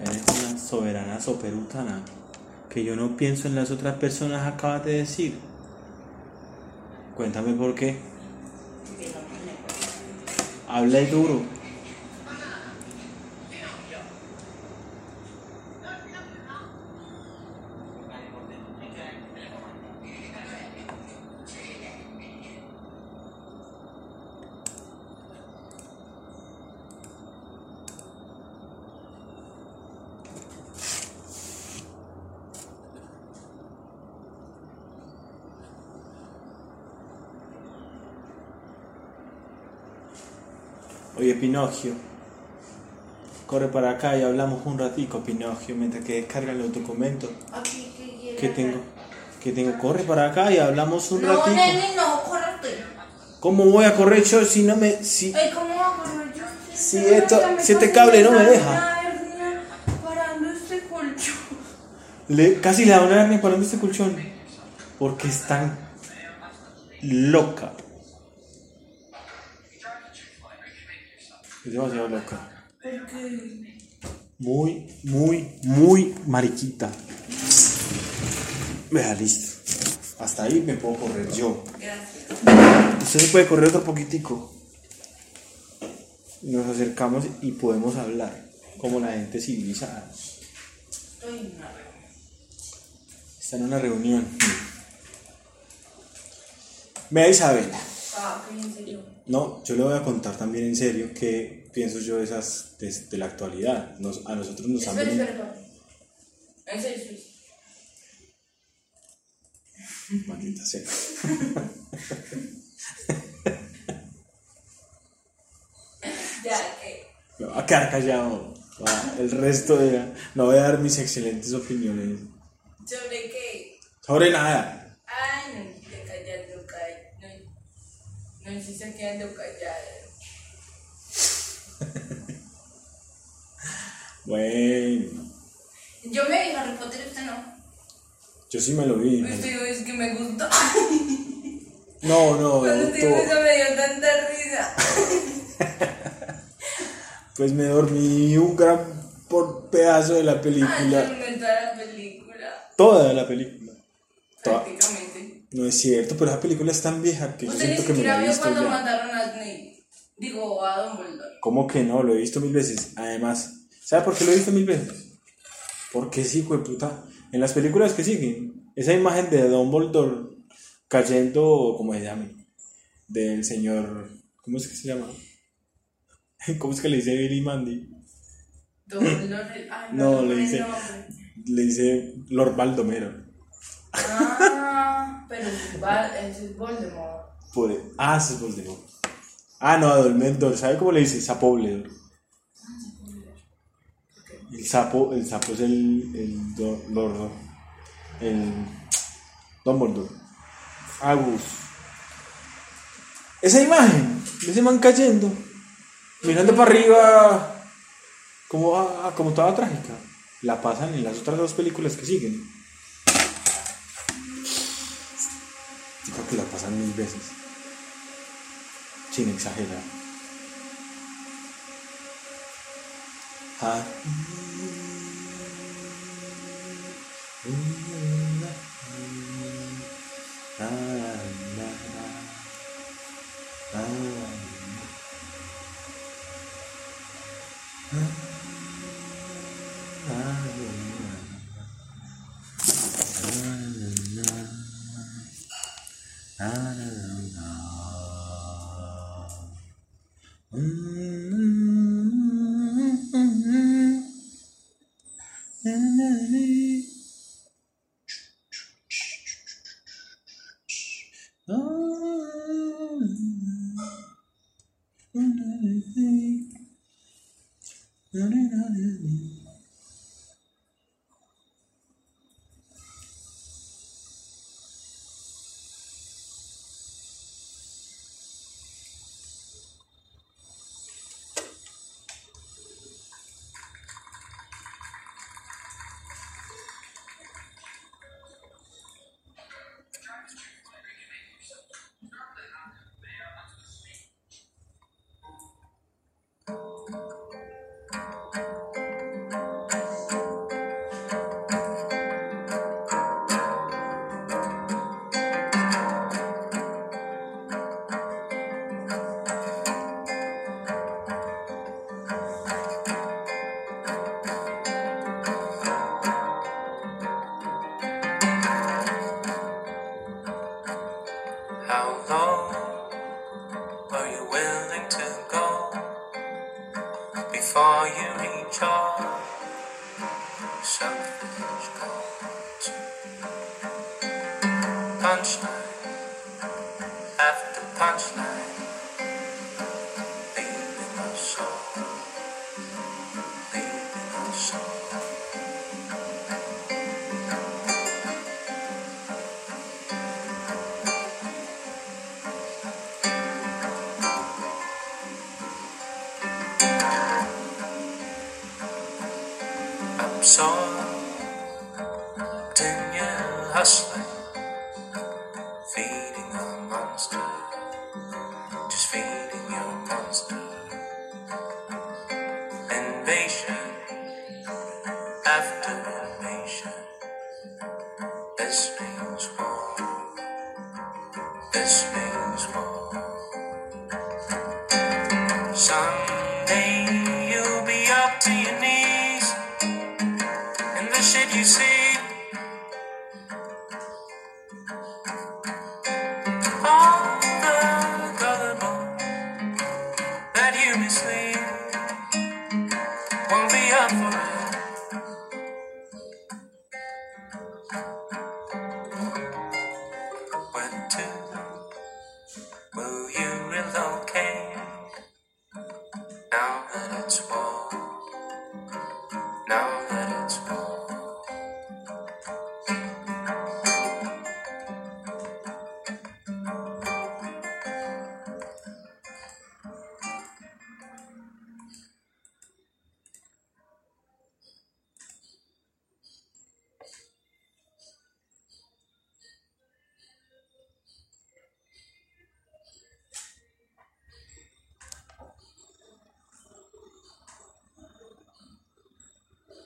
Eres una soberana soperutana. Que yo no pienso en las otras personas, acabas de decir. Cuéntame por qué. Habla duro. Oye, Pinocchio. Corre para acá y hablamos un ratico, Pinocchio, mientras que descargan los documentos. Aquí, ¿qué quieres que tengo? Que tengo? Corre para acá y hablamos un No, ratico. nene, no, córrete. ¿Cómo voy a correr yo si no me... si... ¿cómo va a correr yo? Si esto- si este cable no me deja. una hernia Parando este colchón. Le, casi le da una hernia parando este colchón. Porque es tan loca. Es demasiado loca. Muy, muy, muy mariquita. Vea, listo. Hasta ahí me puedo correr yo. Gracias. Usted se puede correr otro poquitico. Nos acercamos y podemos hablar como la gente civilizada. Estoy en una reunión. Está en una reunión. Vea Isabela. Ah, ¿qué en serio? No, yo le voy a contar también en serio qué pienso yo de esas de, de la actualidad. Nos- a nosotros nos han venido. espera, espera. En serio, sí. Maldita sea. Ya, que. Me voy a quedar callado. Va, El resto de No voy a dar mis excelentes opiniones. ¿Sobre qué? Sobre nada. No, no se está quedando callado. Bueno. Yo me vi Harry Potter, usted no. Yo sí me lo vi. ¿no? Usted es que me gustó. No, no. Cuando to- eso me dio tanta risa. Pues me dormí un gran por pedazo de la Ay, película. yo me toda la película. Toda la película. Prácticamente. No es cierto, pero esa película es tan vieja que yo siento que me la he visto cuando ya. mataron a Snape. Digo, a Dumbledore. ¿Cómo que no? Lo he visto mil veces. Además, ¿sabe por qué lo he visto mil veces? Porque sí, hijo de puta. En las películas que siguen, esa imagen de Dumbledore cayendo, como se llame, del señor. ¿Cómo es que se llama? ¿Cómo es que le dice Billy Mandy? Dumbledore. Ay, No, le me dice- nombre. Le dice Lord Baldomero. Ah, pero es Val- ese es Voldemort. Puede. Ah, ese es Voldemort. Ah, no, a Dumbledore. ¿Sabe cómo le dice? Sapobledor. El sapo, el sapo es el, el do- Lord, el Dumbledore. Agus. Esa imagen, ese man cayendo, mirando para arriba, como, ah, como toda trágica, la pasan en las otras dos películas que siguen. que la pasan mil veces, sin exagerar. Na, na, na, na. you 一张相。Means war. Someday you'll be up to your knees in the shit you see. All the that you won't be up for.